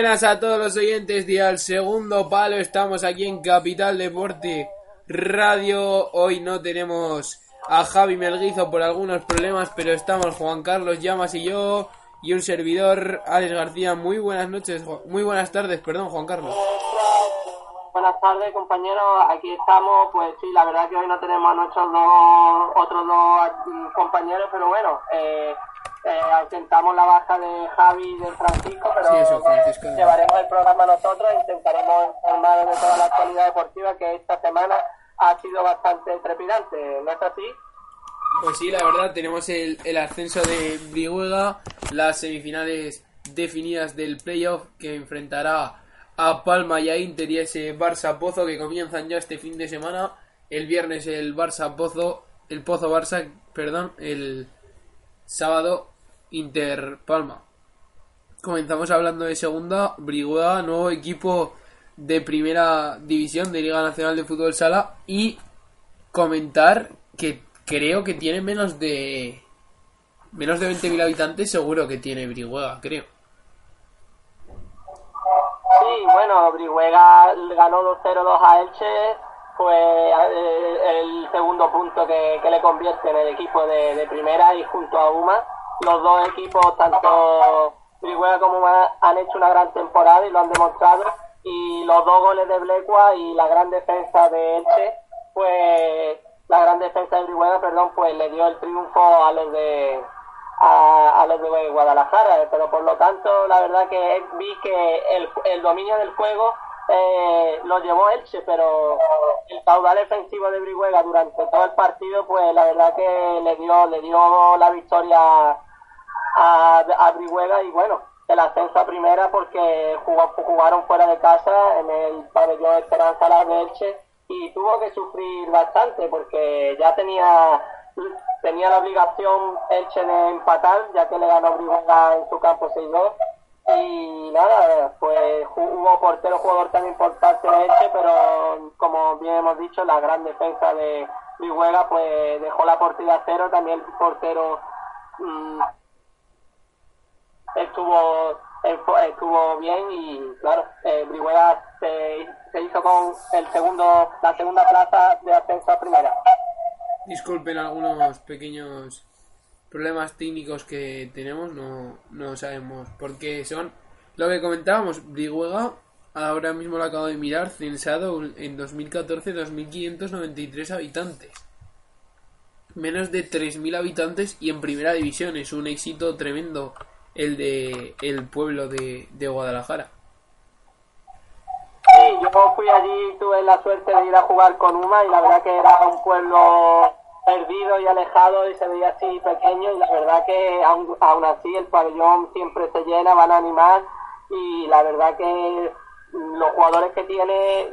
Buenas a todos los oyentes de Al Segundo Palo. Estamos aquí en Capital Deporte Radio. Hoy no tenemos a Javi Melguizo por algunos problemas, pero estamos Juan Carlos Llamas y yo y un servidor, Alex García. Muy buenas noches, muy buenas tardes, perdón, Juan Carlos. Buenas tardes, compañeros. Aquí estamos. Pues sí, la verdad que hoy no tenemos a nuestros dos, otros dos compañeros, pero bueno, eh, eh, ausentamos la baja de Javi y de Francisco, pero Sí, eso, Francisco. llevaremos el programa nosotros e intentaremos informar de toda la actualidad deportiva que esta semana ha sido bastante trepidante, ¿no es así? Pues sí, la verdad, tenemos el, el ascenso de Brihuega, las semifinales definidas del playoff que enfrentará a Palma y a Inter y ese Barça Pozo que comienzan ya este fin de semana. El viernes el Barça Pozo, el Pozo Barça, perdón, el sábado Inter Palma. Comenzamos hablando de segunda, Brihuega, nuevo equipo de primera división de Liga Nacional de Fútbol Sala y comentar que creo que tiene menos de menos de 20.000 habitantes seguro que tiene Brihuega, creo. Sí, bueno, Brihuega ganó 2-0-2 a Elche, fue eh, el segundo punto que, le convierte en el equipo de primera y junto a UMA. Los dos equipos, tanto Brihuega como UMA, han hecho una gran temporada y lo han demostrado. Y los dos goles de Blecua y la gran defensa de Elche, pues la gran defensa de Brihuega, perdón, pues le dio el triunfo a los de a, a los de Guadalajara, pero por lo tanto la verdad que vi que el, el dominio del juego eh, lo llevó Elche, pero el caudal defensivo de Brihuega durante todo el partido, pues la verdad que le dio le dio la victoria a, a Brihuega y bueno, el ascenso a primera porque jugó, jugaron fuera de casa en el pabellón Esperanza La de Elche y tuvo que sufrir bastante porque ya tenía tenía la obligación Elche de empatar ya que le ganó Brihuega en su campo 6-2 y nada, pues hubo portero jugador tan importante de Elche pero como bien hemos dicho la gran defensa de Brihuega pues dejó la portería cero también el portero mmm, estuvo estuvo bien y claro eh, Brihuega se, se, hizo con el segundo la segunda plaza de ascenso a primera. Disculpen algunos pequeños problemas técnicos que tenemos no, no sabemos por qué son. Lo que comentábamos Brihuega ahora mismo lo acabo de mirar censado en 2014 2.593 habitantes. Menos de 3.000 habitantes y en primera división es un éxito tremendo el de el pueblo de, de Guadalajara. Sí, yo fui allí, tuve la suerte de ir a jugar con Uma y la verdad que era un pueblo perdido y alejado y se veía así pequeño y la verdad que aún, aún así el pabellón siempre se llena, van a animar y la verdad que los jugadores que tiene,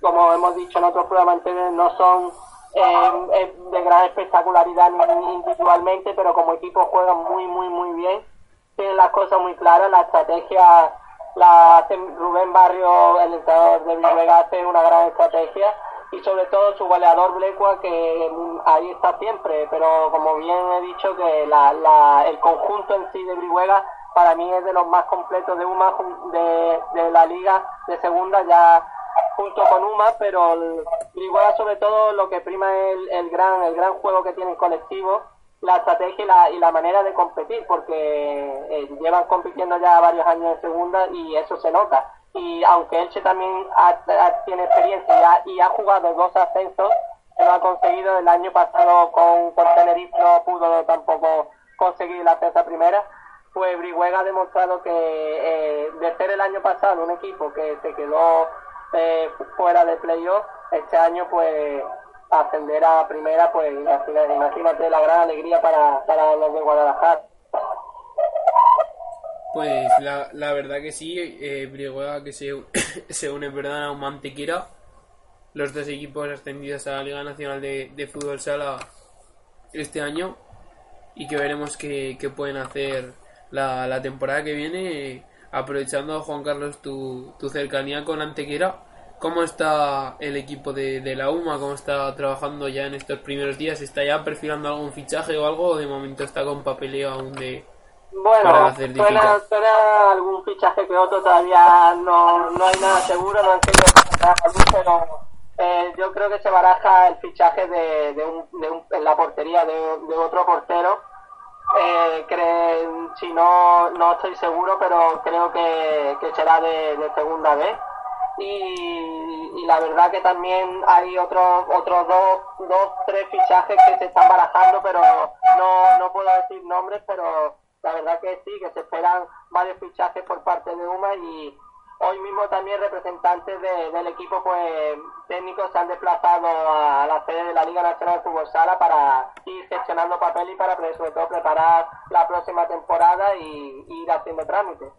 como hemos dicho en otros programas anteriores, no son eh, de gran espectacularidad individualmente, pero como equipo juegan muy, muy, muy bien tienen las cosas muy claras, la estrategia la hace Rubén Barrio, el entrenador de Villavega, hace una gran estrategia y sobre todo su goleador Blecua que ahí está siempre, pero como bien he dicho que la, la, el conjunto en sí de Brihuega para mí es de los más completos de UMA de, de la liga de segunda ya junto con UMA, pero Brihuega sobre todo lo que prima es el, el gran el gran juego que tiene el colectivo la estrategia y la, y la manera de competir, porque eh, llevan compitiendo ya varios años en segunda y eso se nota. Y aunque Elche también ha, tiene experiencia y ha, jugado dos ascensos, no ha conseguido el año pasado con, con Tenerife, no pudo tampoco conseguir la ascenso primera, pues Brihuega ha demostrado que eh, de ser el año pasado un equipo que se quedó eh, fuera de playoff, este año pues ascender a primera, pues imagínate, la gran alegría para, para los de Guadalajara. Pues la, la verdad que sí, eh, que se, se une perdón, a un Mantequera, los dos equipos ascendidos a la Liga Nacional de, de Fútbol Sala este año. Y que veremos qué, qué pueden hacer la, la, temporada que viene, aprovechando Juan Carlos tu, tu cercanía con Antequera ¿Cómo está el equipo de, de, la UMA? ¿Cómo está trabajando ya en estos primeros días? ¿Está ya perfilando algún fichaje o algo? ¿O de momento está con papeleo aún de, Bueno, suena, suena, algún fichaje que otro, todavía no, no hay nada seguro, no han querido pero eh, yo creo que se baraja el fichaje de, de, un, de un, en la portería de, de otro portero. Eh, creen, si no, no estoy seguro, pero creo que, que será de, de segunda vez y, la verdad que también hay otros otros dos, dos, tres fichajes que se están barajando, pero no, no puedo decir nombres, pero la verdad que sí, que se esperan varios fichajes por parte de UMA y hoy mismo también representantes del equipo pues técnicos se han desplazado a la sede de la Liga Nacional de Fútbol Sala para ir gestionando papel y para sobre todo preparar la próxima temporada y, y ir haciendo trámites.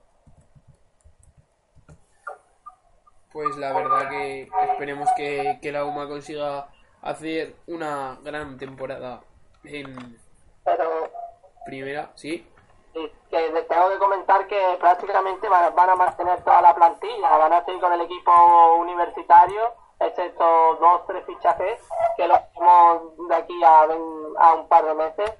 Pues la verdad que esperemos que, la UMA consiga hacer una gran temporada en primera, ¿sí? Sí, que tengo que comentar que prácticamente van, a mantener toda la plantilla, van a seguir con el equipo universitario, excepto dos, tres fichajes que los tenemos de aquí a, a un par de meses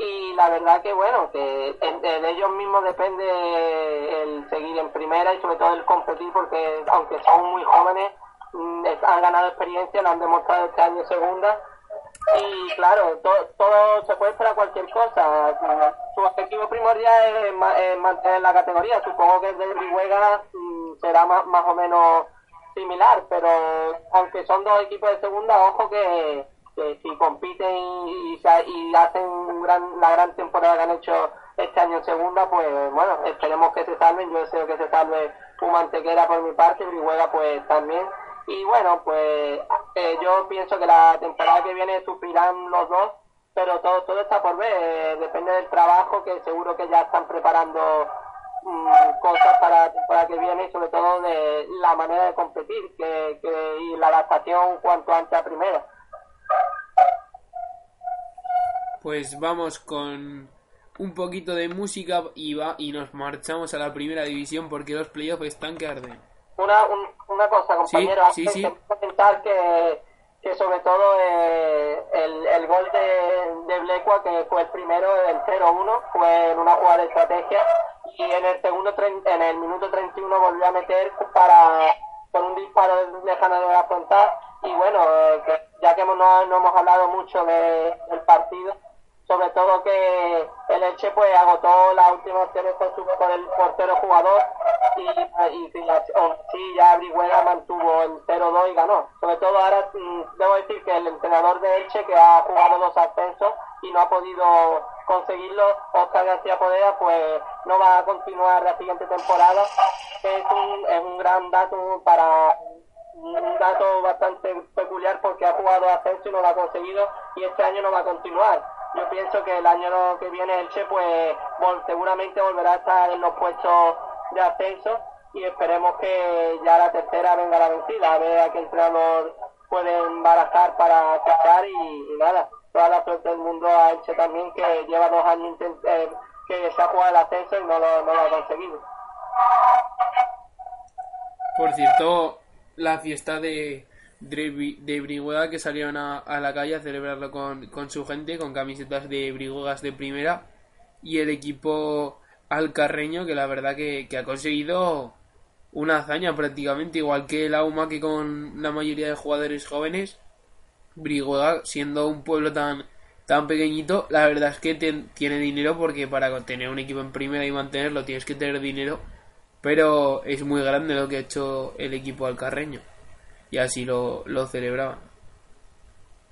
y la verdad que bueno, que de ellos mismos depende el seguir en primera y sobre todo el competir porque aunque son muy jóvenes mm, han ganado experiencia, lo han demostrado este año segunda y claro, todo se puede esperar cualquier cosa. Su objetivo primordial es, mantener la categoría. Supongo que el de Brihuega mm, será más, más o menos similar, pero aunque son dos equipos de segunda, ojo que si compiten y, hacen la gran temporada que han hecho este año en segunda, pues bueno, esperemos que se salven. Yo deseo que se salve Fumantequera por mi parte, Brihuega pues también. Y bueno, pues eh, yo pienso que la temporada que viene sufrirán los dos, pero todo, todo está por ver. Eh, depende del trabajo, que seguro que ya están preparando mm, cosas para la temporada que viene y sobre todo de la manera de competir que, que, y la adaptación cuanto antes a primera. Pues vamos con un poquito de música y va y nos marchamos a la primera división porque los playoffs están que arden. Una, una cosa, compañero, sí, sí, comentar que, que sobre todo eh, el, el gol de, de Blecua, que fue el primero, el 0-1, fue en una jugada de estrategia y en el segundo en el minuto 31 volvió a meter para con un disparo lejano de la frontal y bueno, eh, ya que no, no hemos hablado mucho de, del partido, sobre todo que el Elche pues agotó las últimas opciones con, su, con el portero jugador y, y, sí, ya Brihuega mantuvo el 0-2 y ganó. Sobre todo ahora mm, debo decir que el entrenador de Elche que ha jugado dos ascensos y no ha podido conseguirlo, Oscar García Podera pues no va a continuar la siguiente temporada. Es un, es un gran dato para un dato bastante peculiar porque ha jugado ascenso y no lo ha conseguido y este año no va a continuar yo pienso que el año que viene Elche pues seguramente volverá a estar en los puestos de ascenso y esperemos que ya la tercera venga la vencida, a ver a qué entrenador pueden barajar para fichar y, nada, toda la suerte del mundo a Elche también que lleva dos años eh, que se ha jugado el ascenso y no lo ha conseguido. Por cierto, la fiesta de, de Brihuega que salieron a, la calle a celebrarlo con, con, su gente, con camisetas de Brihuegas de primera. Y el equipo alcarreño que la verdad que, ha conseguido una hazaña prácticamente, igual que el AUMA que con la mayoría de jugadores jóvenes. Brihuega, siendo un pueblo tan, tan pequeñito, la verdad es que tiene dinero porque para tener un equipo en primera y mantenerlo tienes que tener dinero. Pero es muy grande lo que ha hecho el equipo alcarreño y así lo, lo celebraban.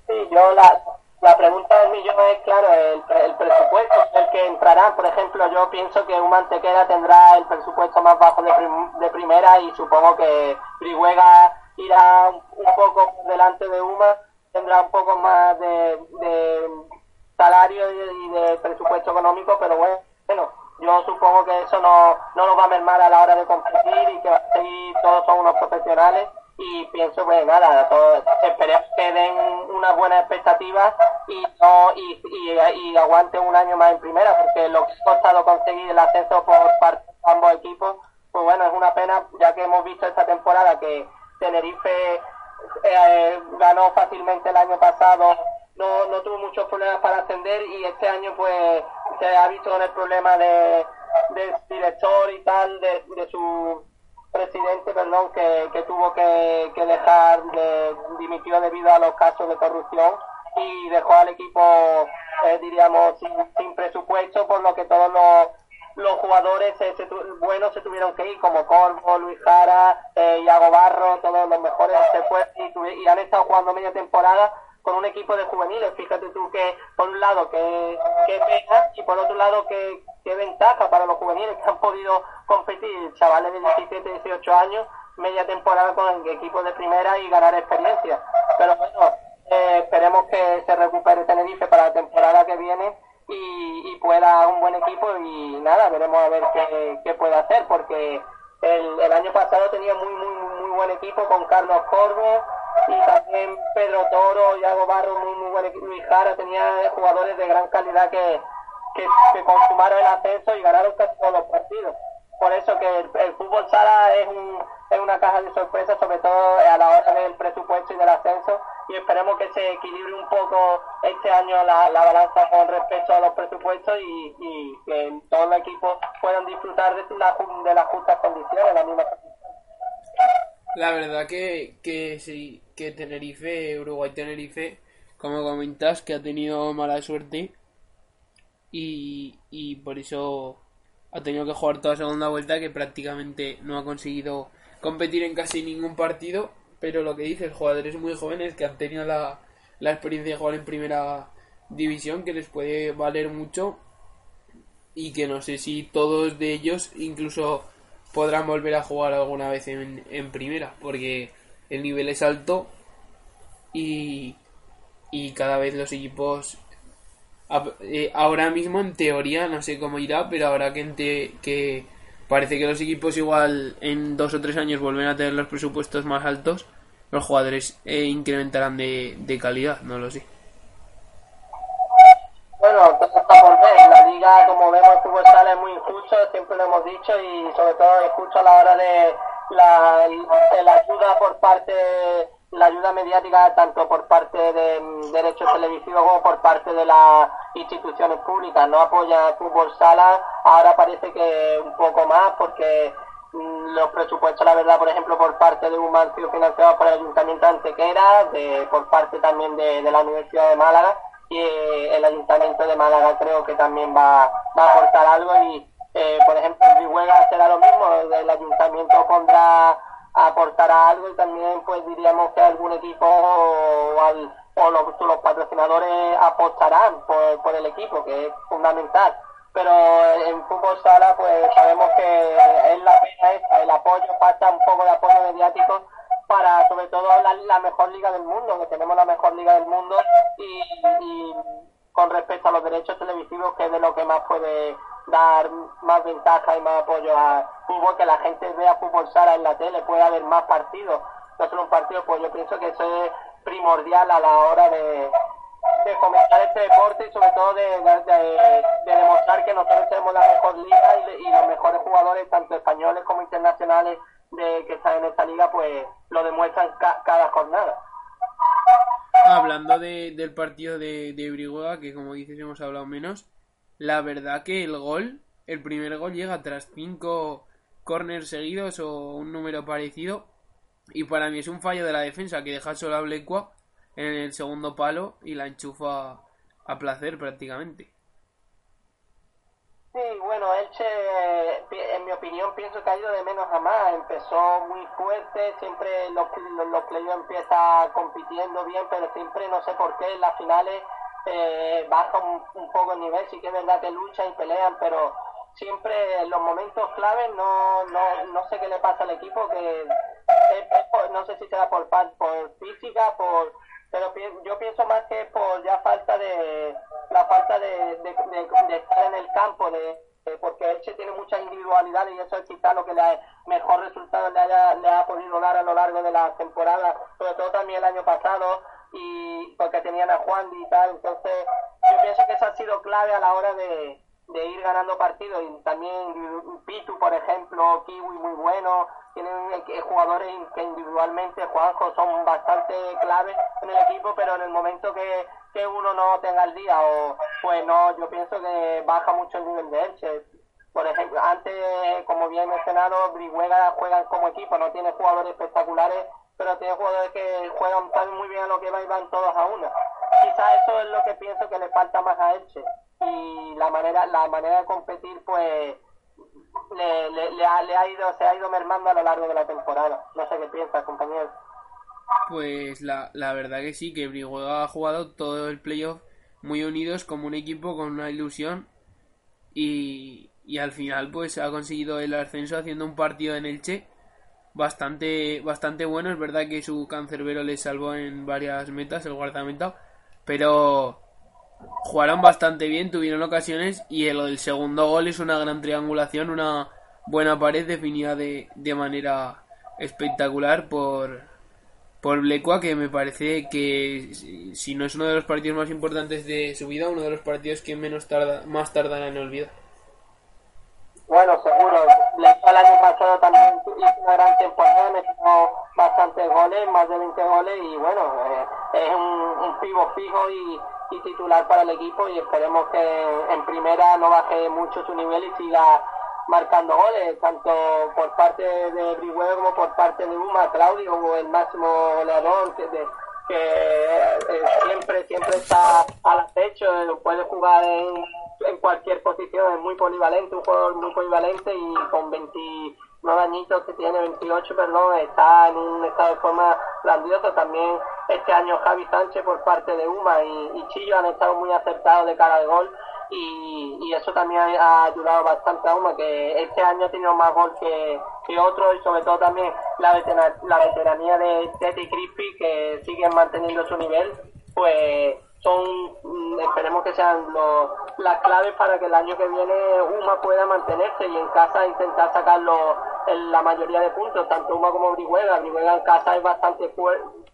Sí, yo la, la pregunta del millón es, claro, el, el presupuesto el que entrará. Por ejemplo, yo pienso que un Mantequera tendrá el presupuesto más bajo de, de primera y supongo que Brihuega irá un poco delante de UMA, tendrá un poco más de, de salario y de, presupuesto económico, pero bueno, bueno, yo supongo que eso no, no nos va a mermar a la hora de competir y que va a seguir, todos son unos profesionales y pienso pues nada esperemos que den unas buenas expectativas y no y, y, aguanten un año más en primera porque lo que ha costado conseguir el ascenso por parte de ambos equipos pues bueno es una pena ya que hemos visto esta temporada que Tenerife eh, ganó fácilmente el año pasado no, no tuvo muchos problemas para ascender y este año pues se ha visto con el problema de, del director y tal, de, de su presidente, perdón, que, que tuvo que, que dejar, de, dimitió debido a los casos de corrupción y dejó al equipo, eh, diríamos, sin, sin, presupuesto, por lo que todos los, los jugadores se, se, buenos se tuvieron que ir, como Corvo, Luis Jara, eh, Iago Barro, todos los mejores se fueron y han estado jugando media temporada con un equipo de juveniles. Fíjate tú que, por un lado, que, que pena y por otro lado, que, que ventaja para los juveniles que han podido competir, chavales de 17, 18 años, media temporada con el equipo de primera y ganar experiencia. Pero bueno, eh, esperemos que se recupere Tenerife para la temporada que viene y, y pueda un buen equipo y nada, veremos a ver qué, qué puede hacer porque el, el año pasado tenía muy, muy, muy buen equipo con Carlos Corvo, y también Pedro Toro, Yago Barro, muy, muy buen equipo, Luis Jara, tenía jugadores de gran calidad que, que, que, consumaron el ascenso y ganaron todos los partidos. Por eso que el, fútbol sala es, un, es una caja de sorpresas, sobre todo a la hora del presupuesto y del ascenso, y esperemos que se equilibre un poco este año la, la balanza con respecto a los presupuestos y, y que todos los equipos puedan disfrutar de, la, de las justas condiciones, las mismas la verdad que, que sí, que Tenerife, Uruguay Tenerife, como comentas, que ha tenido mala suerte y, y por eso ha tenido que jugar toda segunda vuelta que prácticamente no ha conseguido competir en casi ningún partido, pero lo que dices, jugadores muy jóvenes que han tenido la, la experiencia de jugar en primera división que les puede valer mucho y que no sé si todos de ellos incluso podrán volver a jugar alguna vez en, en primera, porque el nivel es alto y, y cada vez los equipos eh, ahora mismo en teoría no sé cómo irá pero ahora que, te, que parece que los equipos igual en dos o tres años vuelven a tener los presupuestos más altos los jugadores eh, incrementarán de, de calidad no lo sé bueno, todo está por ver. Liga, como vemos, el fútbol sala es muy injusto, siempre lo hemos dicho, y sobre todo injusto a la hora de la, la ayuda por parte, la ayuda mediática, tanto por parte de derechos televisivos como por parte de las instituciones públicas. No apoya el fútbol sala, ahora parece que un poco más, porque los presupuestos, la verdad, por ejemplo, por parte de un han sido financiados por el Ayuntamiento de Antequera, de, por parte también de la Universidad de Málaga y el Ayuntamiento de Málaga creo que también va, va a aportar algo y eh, por ejemplo en Rihuega será lo mismo, el Ayuntamiento pondrá aportará algo y también pues diríamos que algún equipo o, al, o los, los, patrocinadores apostarán por, por el equipo que es fundamental. Pero en fútbol sala pues sabemos que es la pena esa, el apoyo, falta un poco de apoyo mediático para sobre todo la, la, mejor liga del mundo, que tenemos la mejor liga del mundo y, y, con respecto a los derechos televisivos, que es de lo que más puede dar más ventaja y más apoyo a fútbol, que la gente vea fútbol sala en la tele, pueda haber más partidos, no solo un partido, pues yo pienso que eso es primordial a la hora de, de fomentar este deporte y sobre todo de, de, de, de demostrar que nosotros tenemos la mejor liga y los mejores jugadores, tanto españoles como internacionales, de que están en esta liga, pues lo demuestran ca cada jornada. Hablando de, del partido de, de que como dices hemos hablado menos, la verdad que el gol, el primer gol llega tras cinco corners seguidos o un número parecido, y para mí es un fallo de la defensa que deja solo a Blecua en el segundo palo y la enchufa a placer prácticamente. Sí, bueno, Elche, en mi opinión, pienso que ha ido de menos a más. Empezó muy fuerte, siempre los, los, los empieza compitiendo bien, pero siempre no sé por qué en las finales eh, baja un, un, poco el nivel. Sí que es verdad que luchan y pelean, pero siempre en los momentos claves no, no, no sé qué le pasa al equipo, que es, no sé si será por, por física, por pero yo pienso más que por ya falta de la falta de, de, estar en el campo de, porque Elche tiene muchas individualidades y eso es quizá lo que le mejor resultado le, haya, le ha podido dar a lo largo de la temporada sobre todo también el año pasado y porque tenían a Juan y tal. Entonces yo pienso que eso ha sido clave a la hora de, de ir ganando partidos. Y también Pitu por ejemplo Kiwi muy bueno tienen jugadores que individualmente, Juanjo, son bastante claves en el equipo, pero en el momento que, que uno no tenga el día, o pues no, yo pienso que baja mucho el nivel de Elche. Por ejemplo, antes, como bien mencionado, Brihuega juega como equipo, no tiene jugadores espectaculares, pero tiene jugadores que juegan saben muy bien a lo que va y van todos a una. Quizás eso es lo que pienso que le falta más a Elche. Y la manera, la manera de competir, pues le, le, ha, le, ha, ido, se ha ido mermando a lo largo de la temporada. No sé qué piensas, compañero. Pues la, la verdad que sí, que Brihuega ha jugado todo el playoff muy unidos como un equipo con una ilusión y, y al final pues ha conseguido el ascenso haciendo un partido en Elche bastante bastante bueno, es verdad que su cancerbero le salvó en varias metas el guardameta, pero jugaron bastante bien, tuvieron ocasiones y el, segundo gol es una gran triangulación, una buena pared definida de, de manera espectacular por, por Blecua, que me parece que si no es uno de los partidos más importantes de su vida, uno de los partidos que menos tarda, más tardará en olvidar. Bueno, seguro. Blecua el año pasado también hizo una gran temporada, metió bastantes goles, más de 20 goles y bueno, eh, es un, un pivo fijo y y titular para el equipo y esperemos que en primera no baje mucho su nivel y siga marcando goles, tanto por parte de Brihuega como por parte de Uma, Claudio como el máximo goleador que, que eh, siempre siempre está al acecho, puede jugar en, en cualquier posición, es muy polivalente, un jugador muy polivalente y con 20 añitos que tiene, 28, perdón, está en un estado de forma grandioso. También este año Javi Sánchez por parte de UMA y, Chillo han estado muy acertados de cara al gol y, y eso también ha, ayudado bastante a UMA, que este año ha tenido más gol que, que otros y sobre todo también la, la veteranía de Tete y Crispy que siguen manteniendo su nivel, pues son, mm, esperemos que sean los, las claves para que el año que viene UMA pueda mantenerse y en casa intentar sacarlo en la mayoría de puntos, tanto UMA como Brihuega. Brihuega en casa es bastante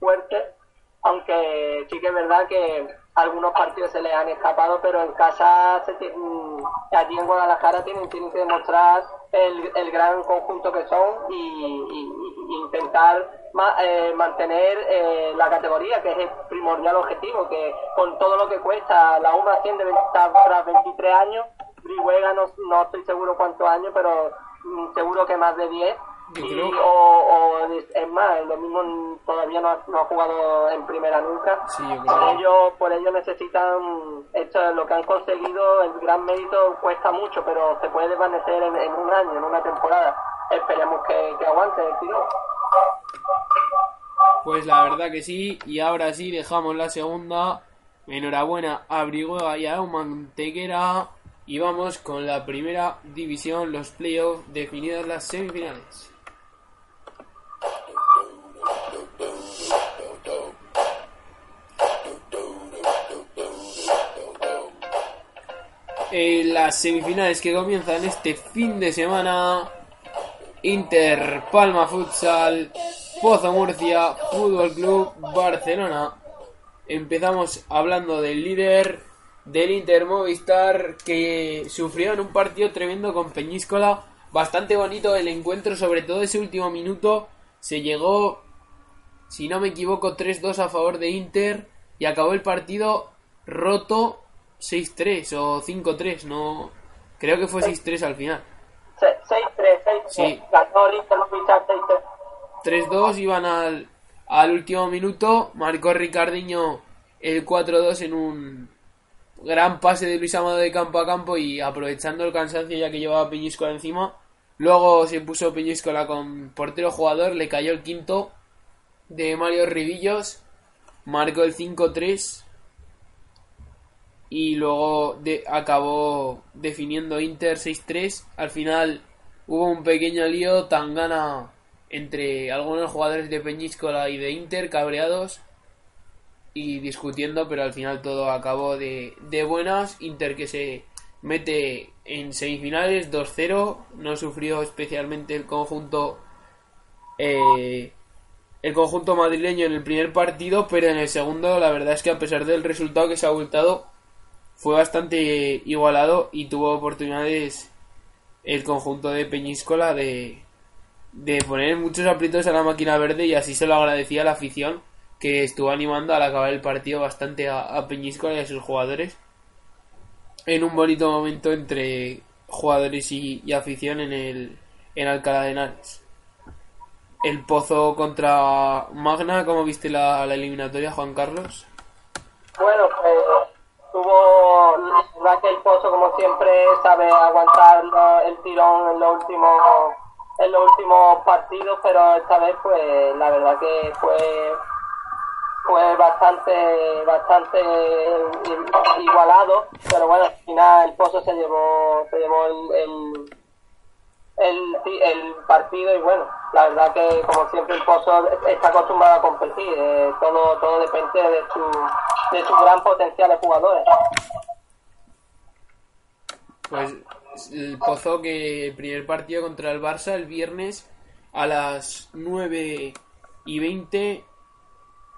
fuerte, aunque sí que es verdad que algunos partidos se les han escapado, pero en casa, se mm, allí en Guadalajara tienen, tienen que demostrar el, el gran conjunto que son y, intentar eh, mantener eh, la categoría, que es el primordial objetivo, que con todo lo que cuesta la UMA asciende tras 23 años, Brihuega no, no estoy seguro cuántos años, pero mm, seguro que más de 10 o, es más, lo mismo todavía no ha, no ha jugado en primera nunca. por, ello, por ello necesitan, esto lo que han conseguido, el gran mérito cuesta mucho, pero se puede desvanecer en, un año, en una temporada. Esperemos que, que aguante el tiro. Pues la verdad que sí, y ahora sí dejamos la segunda. Enhorabuena a Brihuega y a Mantequera. Y vamos con la primera división, los playoffs definidas las semifinales. En las semifinales que comienzan este fin de semana, Inter Palma Futsal, Pozo Murcia, Fútbol Club Barcelona. Empezamos hablando del líder del Inter Movistar que sufrió en un partido tremendo con Peñíscola. Bastante bonito el encuentro, sobre todo ese último minuto. Se llegó, si no me equivoco, 3-2 a favor de Inter y acabó el partido roto 6-3 o 5-3, no. Creo que fue 6-3 al final. 6-3, 6-3. Sí. 3-2 iban al, al último minuto. Marcó Ricardiño el 4-2 en un gran pase de Luis Amado de campo a campo y aprovechando el cansancio ya que llevaba Peñíscola encima. Luego se puso Peñíscola con portero jugador, le cayó el quinto de Mario Ribillos, marcó el 5-3 y luego acabó definiendo Inter 6-3. Al final hubo un pequeño lío, tan gana entre algunos jugadores de Peñíscola y de Inter, cabreados y discutiendo, pero al final todo acabó de, de buenas. Inter que se mete en semifinales 2-0, no sufrió especialmente el conjunto eh, el conjunto madrileño en el primer partido, pero en el segundo la verdad es que a pesar del resultado que se ha abultado fue bastante igualado y tuvo oportunidades el conjunto de Peñíscola de, de poner muchos aprietos a la máquina verde y así se lo agradecía la afición que estuvo animando al acabar el partido bastante a, a y a sus jugadores en un bonito momento entre jugadores y, afición en el en Alcalá de Henares. El Pozo contra Magna, ¿cómo viste la, la eliminatoria, Juan Carlos? Bueno, pues tuvo la el Pozo como siempre sabe aguantar el tirón en los últimos en los últimos partidos, pero esta vez pues la verdad que fue fue bastante bastante igualado, pero bueno, al final el Pozo se llevó se llevó el, el el, el partido y bueno, la verdad que como siempre el Pozo está acostumbrado a competir, eh, todo todo depende de su de su gran potencial de jugadores. Pues el Pozo que el primer partido contra el Barça el viernes a las 9 y 20.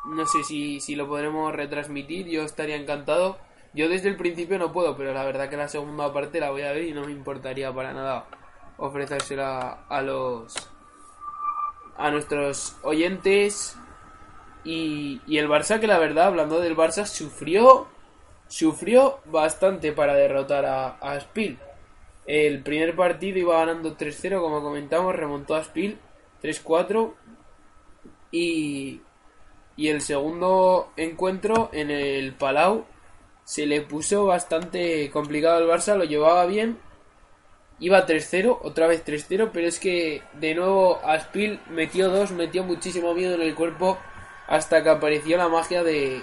No sé si, si lo podremos retransmitir, yo estaría encantado. Yo desde el principio no puedo, pero la verdad que la segunda parte la voy a ver y no me importaría para nada ofrecérsela a los a nuestros oyentes y, y el Barça que la verdad hablando del Barça sufrió sufrió bastante para derrotar a, a Spiel. El primer partido iba ganando 3-0, como comentamos, remontó a Spiel 3-4 y, y el segundo encuentro en el Palau se le puso bastante complicado al Barça, lo llevaba bien. Iba 3-0, otra vez 3-0, pero es que de nuevo Aspil metió dos, metió muchísimo miedo en el cuerpo hasta que apareció la magia de,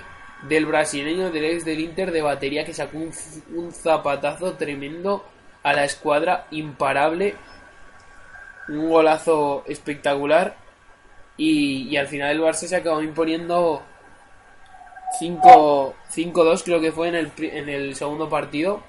del brasileño del ex del Inter de batería que sacó un, un zapatazo tremendo a la escuadra imparable. Un golazo espectacular. Y, al final el Barça se acabó imponiendo 5 5-2 creo que fue en el, en el segundo partido.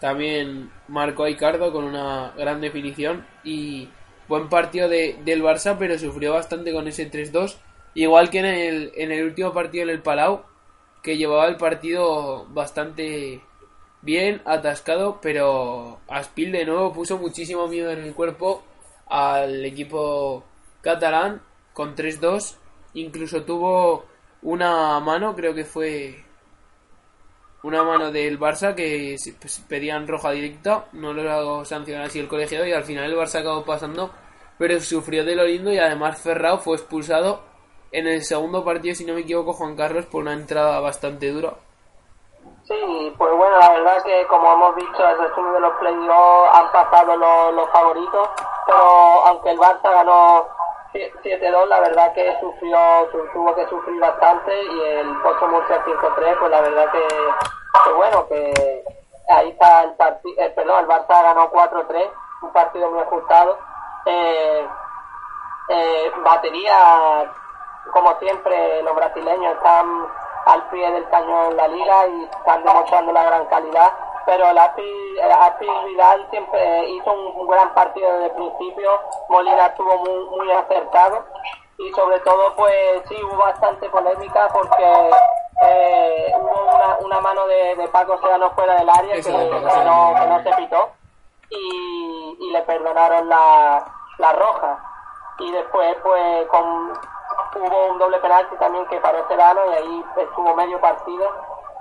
También marcó a Icardo con una gran definición y buen partido de, del Barça, pero sufrió bastante con ese 3-2. Igual que en el, en el último partido en el Palau, que llevaba el partido bastante bien, atascado, pero Aspil de nuevo puso muchísimo miedo en el cuerpo al equipo catalán con 3-2. Incluso tuvo una mano, creo que fue una mano del Barça que pues, pedían roja directa, no lo sancionó así el colegiado y al final el Barça acabó pasando, pero sufrió de lo lindo y además Ferrao fue expulsado en el segundo partido, si no me equivoco, Juan Carlos por una entrada bastante dura. Sí, pues bueno, la verdad que como hemos visto el resumen de los playoffs han pasado los, los favoritos, pero aunque el Barça ganó 7-2, la verdad que sufrió, su- tuvo que sufrir bastante y el Pozo Murcia 5-3, pues la verdad que, bueno, que ahí está el partido, perdón, el Barça ganó 4-3, un partido muy ajustado. Eh, eh, batería, como siempre, los brasileños están al pie del cañón la liga y están demostrando la gran calidad. Pero el Api, el Api Vidal siempre hizo un, un gran partido desde el principio. Molina estuvo muy, muy acertado y sobre todo, pues sí, hubo bastante polémica porque eh, hubo una, una mano de, de Paco Sedano fuera del área que, que no, que no se pitó y, y le perdonaron la, la roja. Y después, pues, con, hubo un doble penalti también que paró Sedano y ahí estuvo medio partido.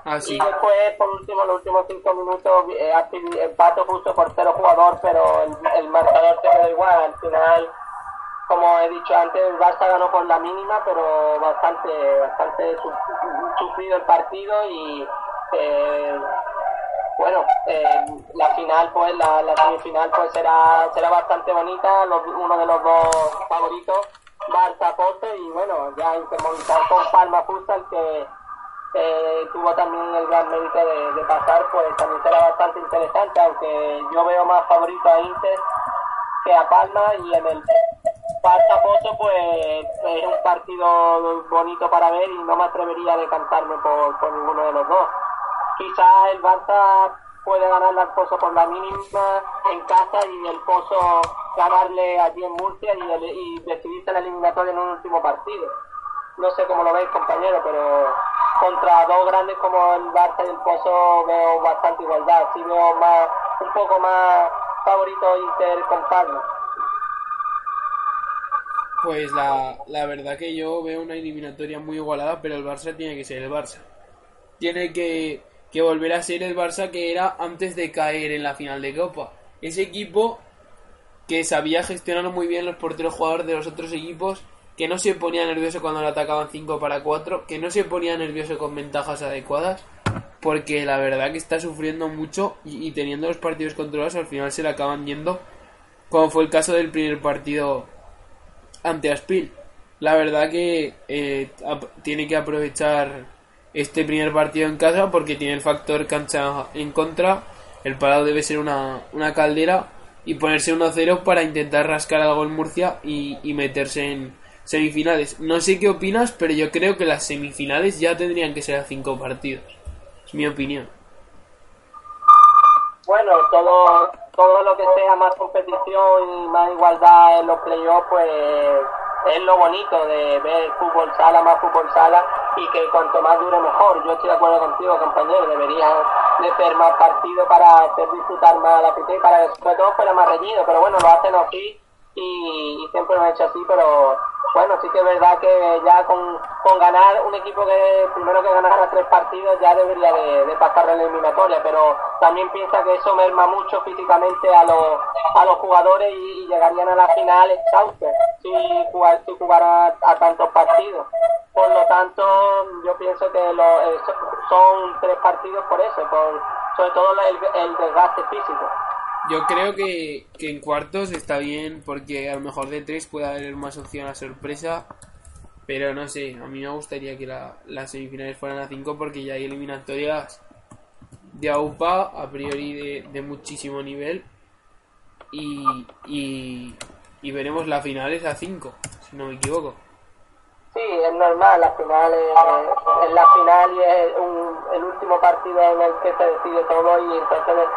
Así. Y después, por último, los últimos cinco minutos, eh, empate justo por cero jugador, pero el, el marcador se quedó igual. Al final, como he dicho antes, el Barça ganó por la mínima, pero bastante, bastante su- sufrido el partido y eh, bueno, eh, la final, pues la, la semifinal, pues será, será bastante bonita. Los- uno de los dos favoritos, Barça Pozo y bueno, ya intermovilizar con Palma Futsal que eh, tuvo también el gran mérito de, de pasar, pues también será bastante interesante, aunque yo veo más favorito a Inter que a Palma y en el Barça Pozo pues es un partido bonito para ver y no me atrevería a decantarme por, por ninguno de los dos. Quizá el Barça puede ganarle al Pozo por la mínima en casa y el Pozo ganarle allí en Murcia y, el- y decidirse la eliminatoria en un último partido. No sé cómo lo veis compañero, pero contra dos grandes como el Barça y el Pozo veo bastante igualdad. Sí veo más, un poco más favorito Inter con Palma. Pues la, la verdad que yo veo una eliminatoria muy igualada, pero el Barça tiene que ser el Barça. Tiene que, que volver a ser el Barça que era antes de caer en la final de Copa. Ese equipo que sabía gestionar muy bien los porteros jugadores de los otros equipos, que no se ponía nervioso cuando le atacaban 5 para 4, que no se ponía nervioso con ventajas adecuadas, porque la verdad que está sufriendo mucho y, teniendo los partidos controlados al final se le acaban yendo, como fue el caso del primer partido ante Aspil. La verdad que eh, tiene que aprovechar este primer partido en casa porque tiene el factor cancha en contra. El parado debe ser una, una caldera y ponerse 1-0 para intentar rascar algo en Murcia y, meterse en semifinales. No sé qué opinas, pero yo creo que las semifinales ya tendrían que ser a 5 partidos. Es mi opinión. Bueno, todo, todo lo que sea más competición y más igualdad en los playoffs, pues es lo bonito de ver fútbol sala, más fútbol sala y que cuanto más dure mejor. Yo estoy de acuerdo contigo, compañero, deberían de ser más partidos para hacer disfrutar más a la PT, para que sobre todo fuera más reñido, pero bueno, lo hacen así y, y siempre lo han hecho así, pero bueno, sí que es verdad que ya con, con ganar un equipo que primero que ganara tres partidos ya debería de, de pasar la eliminatoria, pero también piensa que eso merma mucho físicamente a los, a los jugadores y, llegarían a la final exhaustos si, jugar, si jugaran a, tantos partidos. Por lo tanto, yo pienso que lo, eh, so- son tres partidos por eso, por, sobre todo el, el desgaste físico. Yo creo que, que en cuartos está bien porque a lo mejor de tres puede haber más opción a sorpresa. Pero no sé, a mí me gustaría que la- las semifinales fueran a 5 porque ya hay eliminatorias de AUPA a priori de, muchísimo nivel. Y, y, y veremos la final es a 5, si no me equivoco. Sí, es normal, la final es, es la final y es un- el último partido en el que se decide todo y entonces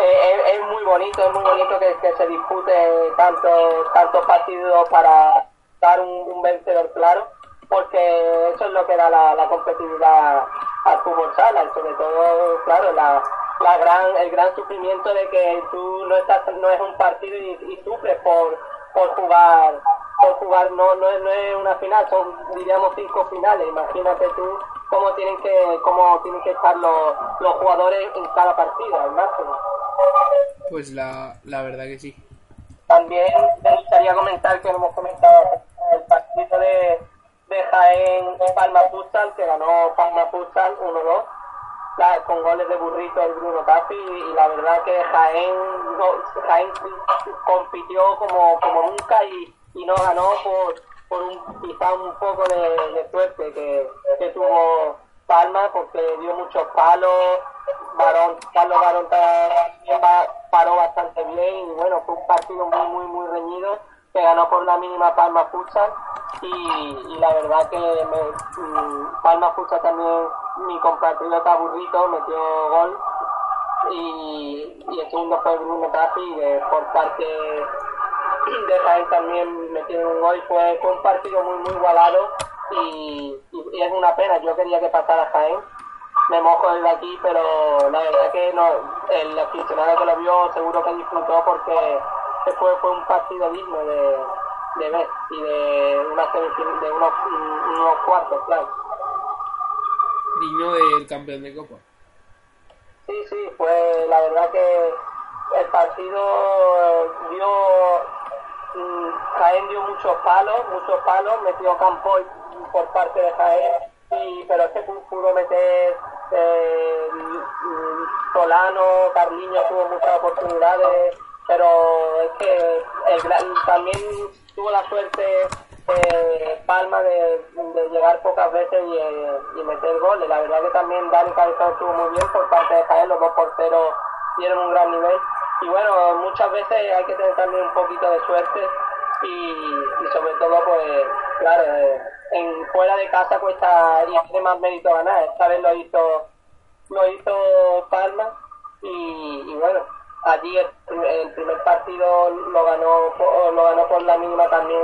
es, es muy bonito, es muy bonito que, se dispute tantos tantos partidos para dar un, vencedor claro, porque eso es lo que da la, la competitividad al fútbol sala y sobre todo, claro, la, la gran, el gran sufrimiento de que tú no estás, no es un partido y, y sufres por, por jugar por jugar no, no, es, no es una final, son diríamos cinco finales. Imagínate tú cómo tienen que cómo tienen que estar los, los jugadores en cada partida, al máximo. Pues la, la verdad que sí. También me gustaría comentar que no hemos comentado el partido de, de Jaén Palma Futsal, que ganó Palma Futsal 1-2, la- con goles de burrito el Bruno Tapi, y la verdad que Jaén, Jaén compitió como, como nunca y, y no ganó por, por un, quizá un poco de, de suerte que, que tuvo Palma, porque dio muchos palos, Barón, Carlos Barón también paró bastante bien y bueno, fue un partido muy, muy, muy reñido. Que ganó por la mínima Palma Futsal y, la verdad que mm, Palma Futsal también, mi compatriota Burrito metió gol y, y el segundo fue Bruno que por parte de Jaén también metieron un gol. Fue, un partido muy muy igualado y, y- y es una pena. Yo quería que pasara Jaén me mojo desde aquí pero la verdad que no el aficionado que lo vio seguro que disfrutó porque que fue fue un partido digno de, de ver y de una de unos, unos cuartos claro Digno del campeón de Copa. Sí, sí, pues la verdad que el partido dio. mm, Jaén dio muchos palos, muchos palos, metió campo por parte de Jaén, y, pero es que pu- pudo meter eh, Solano, Carliño tuvo muchas oportunidades, pero es que el gran- también tuvo la suerte eh, Palma de, de llegar pocas veces y, eh, y meter goles. La verdad que también Dani Cabezón estuvo muy bien por parte de Jaén, los dos porteros dieron un gran nivel. Y bueno, muchas veces hay que tener también un poquito de suerte y, y sobre todo, pues, claro, eh, en fuera de casa cuesta y tiene más mérito ganar. Esta vez lo hizo, lo hizo Palma y, bueno, allí el, primer partido lo ganó, por- lo ganó por la mínima también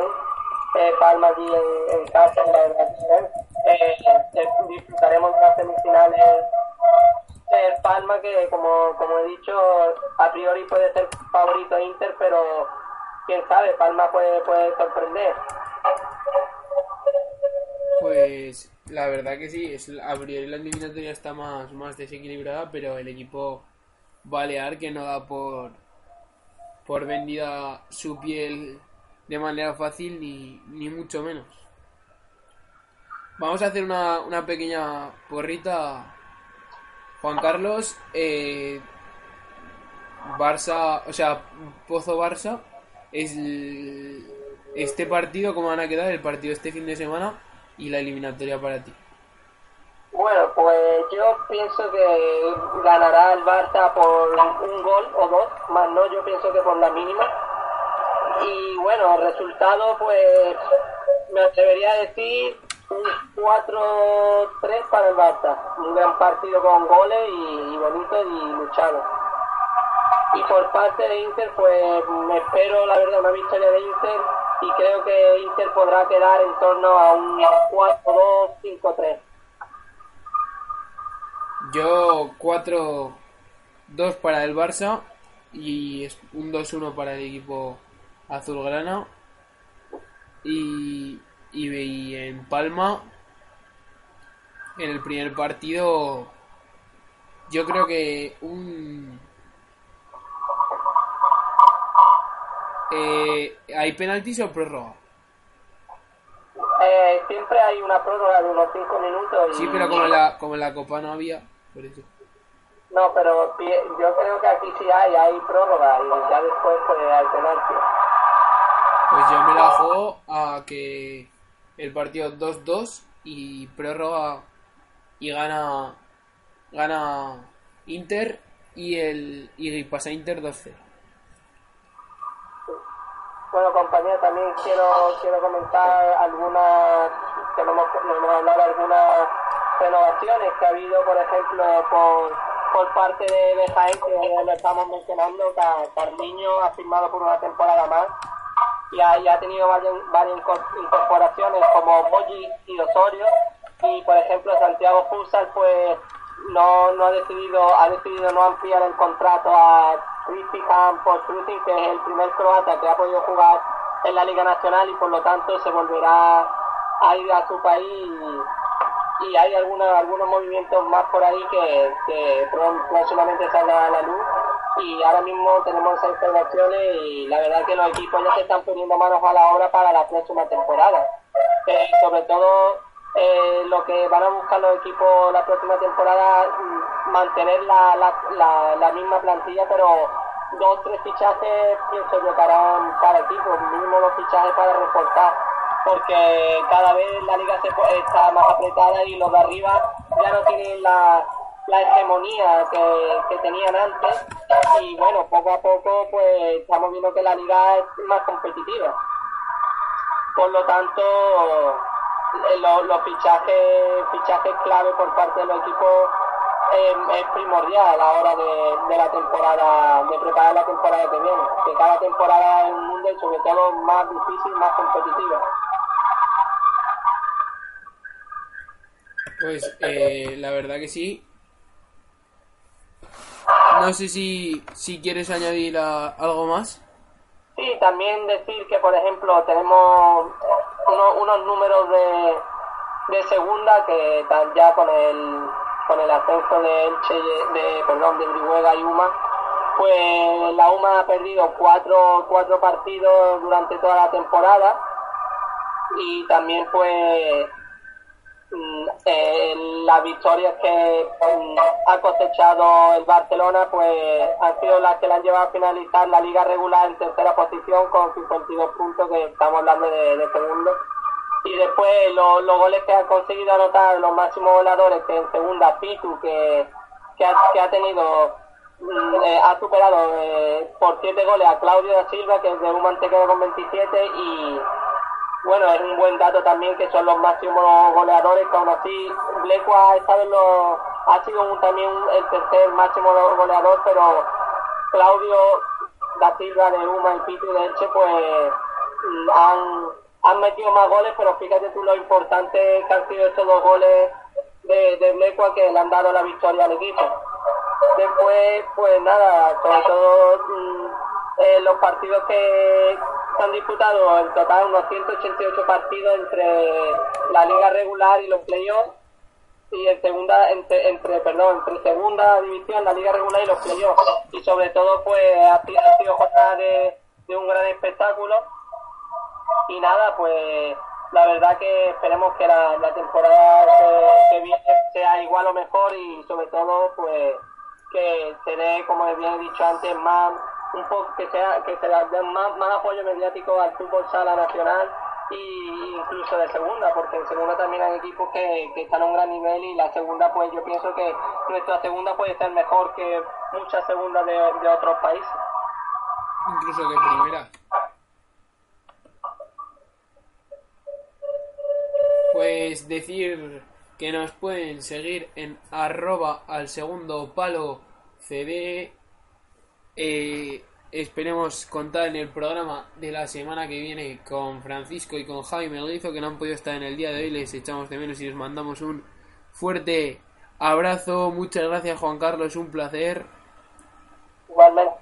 eh, Palma allí en, en casa, la verdad eh, eh, disfrutaremos de las semifinales el Palma que como, como he dicho a priori puede ser favorito Inter pero quién sabe Palma puede, puede sorprender Pues la verdad que sí, es, a priori la eliminatoria está más, más desequilibrada, pero el equipo balear que no da por, por vendida su piel de manera fácil ni, ni mucho menos. Vamos a hacer una, una pequeña porrita. Juan Carlos, eh, Barça, o sea, Pozo Barça, es este partido, cómo van a quedar, el partido este fin de semana y la eliminatoria para ti. Bueno, pues yo pienso que ganará el Barça por un gol o dos, más no, yo pienso que por la mínima. Y bueno, resultado, pues me atrevería a decir un 4-3 para el Barça. Un gran partido con goles y, y bonito y luchado. Y por parte de Inter, pues me espero, la verdad, una victoria de Inter y creo que Inter podrá quedar en torno a un 4-2, 5-3. Yo 4-2 para el Barça y un 2-1 para el equipo azulgrana. Y, y, y en Palma, en el primer partido, yo creo que un... Eh, ¿Hay penaltis o prórroga? Eh, siempre hay una prórroga de unos 5 minutos. Y... Sí, pero como en la, como en la Copa no había, por eso. No, pero yo creo que aquí sí hay, hay prórroga y ya después pues hay penalti. Pues yo me la juego a que el partido 2-2 y prórroga y gana gana Inter y el y pasa Inter 2-0. Bueno, compañero, también quiero quiero comentar algunas, que no hemos, no hemos hablado algunas renovaciones que ha habido, por ejemplo, por, por parte de, de Jaén, que lo estamos mencionando, Ca- Carliño ha firmado por una temporada más y ha, ha tenido varias, varias inco- incorporaciones como Boyi y Osorio. Y por ejemplo Santiago Futsal pues no, no ha decidido ha decidido no ampliar el contrato a Cristian Postrutin que es el primer croata que ha podido jugar en la Liga Nacional y por lo tanto se volverá a ir a su país y, hay alguna, algunos movimientos más por ahí que, que próximamente saldrán a la luz y ahora mismo tenemos esas informaciones y la verdad que los equipos ya se están poniendo manos a la obra para la próxima temporada. Eh, sobre todo eh, lo que van a buscar los equipos la próxima temporada, mm, mantener la, la, la, la misma plantilla, pero dos tres fichajes pienso yo que harán cada equipo, mínimo dos fichajes para reforzar, porque cada vez la liga se, está más apretada y los de arriba ya no tienen la, la hegemonía que, que tenían antes y bueno, poco a poco pues estamos viendo que la liga es más competitiva. Por lo tanto, eh, lo- los fichajes, fichajes clave por parte de los equipos eh, es primordial a la hora de, de la temporada, de preparar la temporada que viene. Que cada temporada es un mundo y sobre todo más difícil, más competitiva. Pues eh, la verdad que sí. No sé si, si quieres añadir a- algo más. Sí, también decir que, por ejemplo, tenemos uno- unos números de, de segunda que ya con el, con el ascenso de Elche, de, perdón, de Brihuega y Uma, pues la Uma ha perdido cuatro, cuatro partidos durante toda la temporada. Y también pues eh, las victorias que mm, ha cosechado el Barcelona pues han sido las que le han llevado a finalizar la liga regular en tercera posición con 52 puntos que estamos hablando de, segundo. Y después lo- los goles que han conseguido anotar los máximos goleadores que en segunda Pitu que, que, ha, que ha tenido mm, eh, ha superado eh, por 7 goles a Claudio da Silva que es de un Mantequero con 27 y bueno, es un buen dato también que son los máximos goleadores, que aún así Bleco ha, estado en los- ha sido un- también el tercer máximo goleador, pero Claudio da Silva de Uma y Pitu de Elche pues mm, han, han metido más goles, pero fíjate tú lo importante que han sido estos dos goles de, de Blecua que le han dado la victoria al equipo. Después, pues nada, sobre todo mm, eh, los partidos que, se han disputado en total unos 188 partidos entre la liga regular y los playoffs y en segunda entre, entre perdón entre segunda división la liga regular y los playoffs y sobre todo pues ha, sido jornada de, un gran espectáculo. Y nada pues la verdad que esperemos que la, la temporada que, viene sea igual o mejor y sobre todo pues que se dé como bien he dicho antes más un poco que sea que se dé más, más apoyo mediático al fútbol sala nacional y incluso de segunda porque en segunda también hay equipos que, que están a un gran nivel y la segunda pues yo pienso que nuestra segunda puede ser mejor que muchas segundas de, de otros países incluso que primera Pues decir que nos pueden seguir en arroba al segundo palo CD. Eh, esperemos contar en el programa de la semana que viene con Francisco y con Javi Melguizo que no han podido estar en el día de hoy. Les echamos de menos y les mandamos un fuerte abrazo. Muchas gracias Juan Carlos, un placer. Igualmente,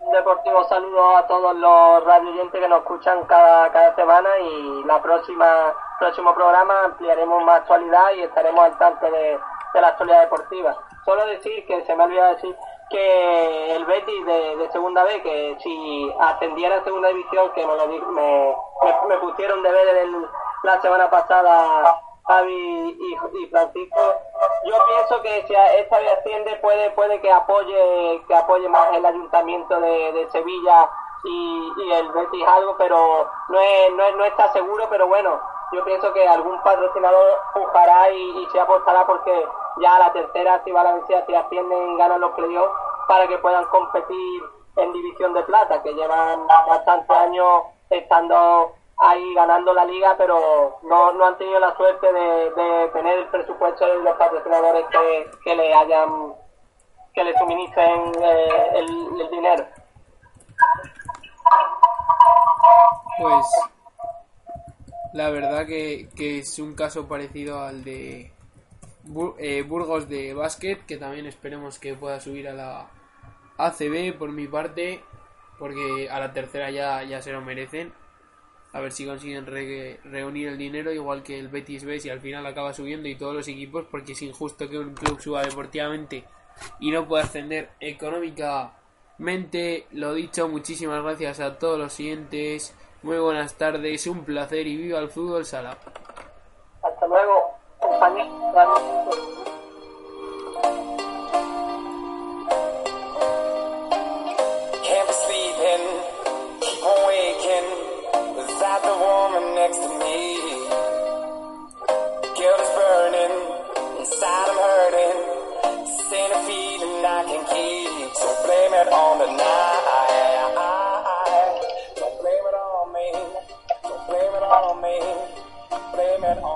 Un deportivo saludo a todos los radio que nos escuchan cada, cada semana y la próxima próximo programa ampliaremos más actualidad y estaremos al tanto de, la actualidad deportiva. Solo decir que se me olvidó decir que el Betis de, segunda B, que si ascendiera a segunda división, que me, lo, me, me, pusieron de ver la semana pasada Javi y, Francisco, yo pienso que si esta vez asciende puede puede que apoye que apoye más el ayuntamiento de, Sevilla y, y, el Betis algo, pero no, es, no, no está seguro, pero bueno, yo pienso que algún patrocinador pujará y, se apostará porque ya a la tercera, si Valencia, si ascienden, ganan los playoffs para que puedan competir en División de Plata, que llevan bastantes años estando ahí ganando la liga, pero no, no han tenido la suerte de, tener el presupuesto de los patrocinadores que, que le hayan que le suministren eh, el dinero. Pues la verdad que, es un caso parecido al de eh, Burgos de básquet, que también esperemos que pueda subir a la ACB por mi parte, porque a la tercera ya, ya se lo merecen. A ver si consiguen reunir el dinero, igual que el Betis B, si al final acaba subiendo y todos los equipos, porque es injusto que un club suba deportivamente y no pueda ascender económicamente. Lo dicho, muchísimas gracias a todos los siguientes muy buenas tardes, un placer y viva el fútbol sala. Hasta luego, compañeros. at home.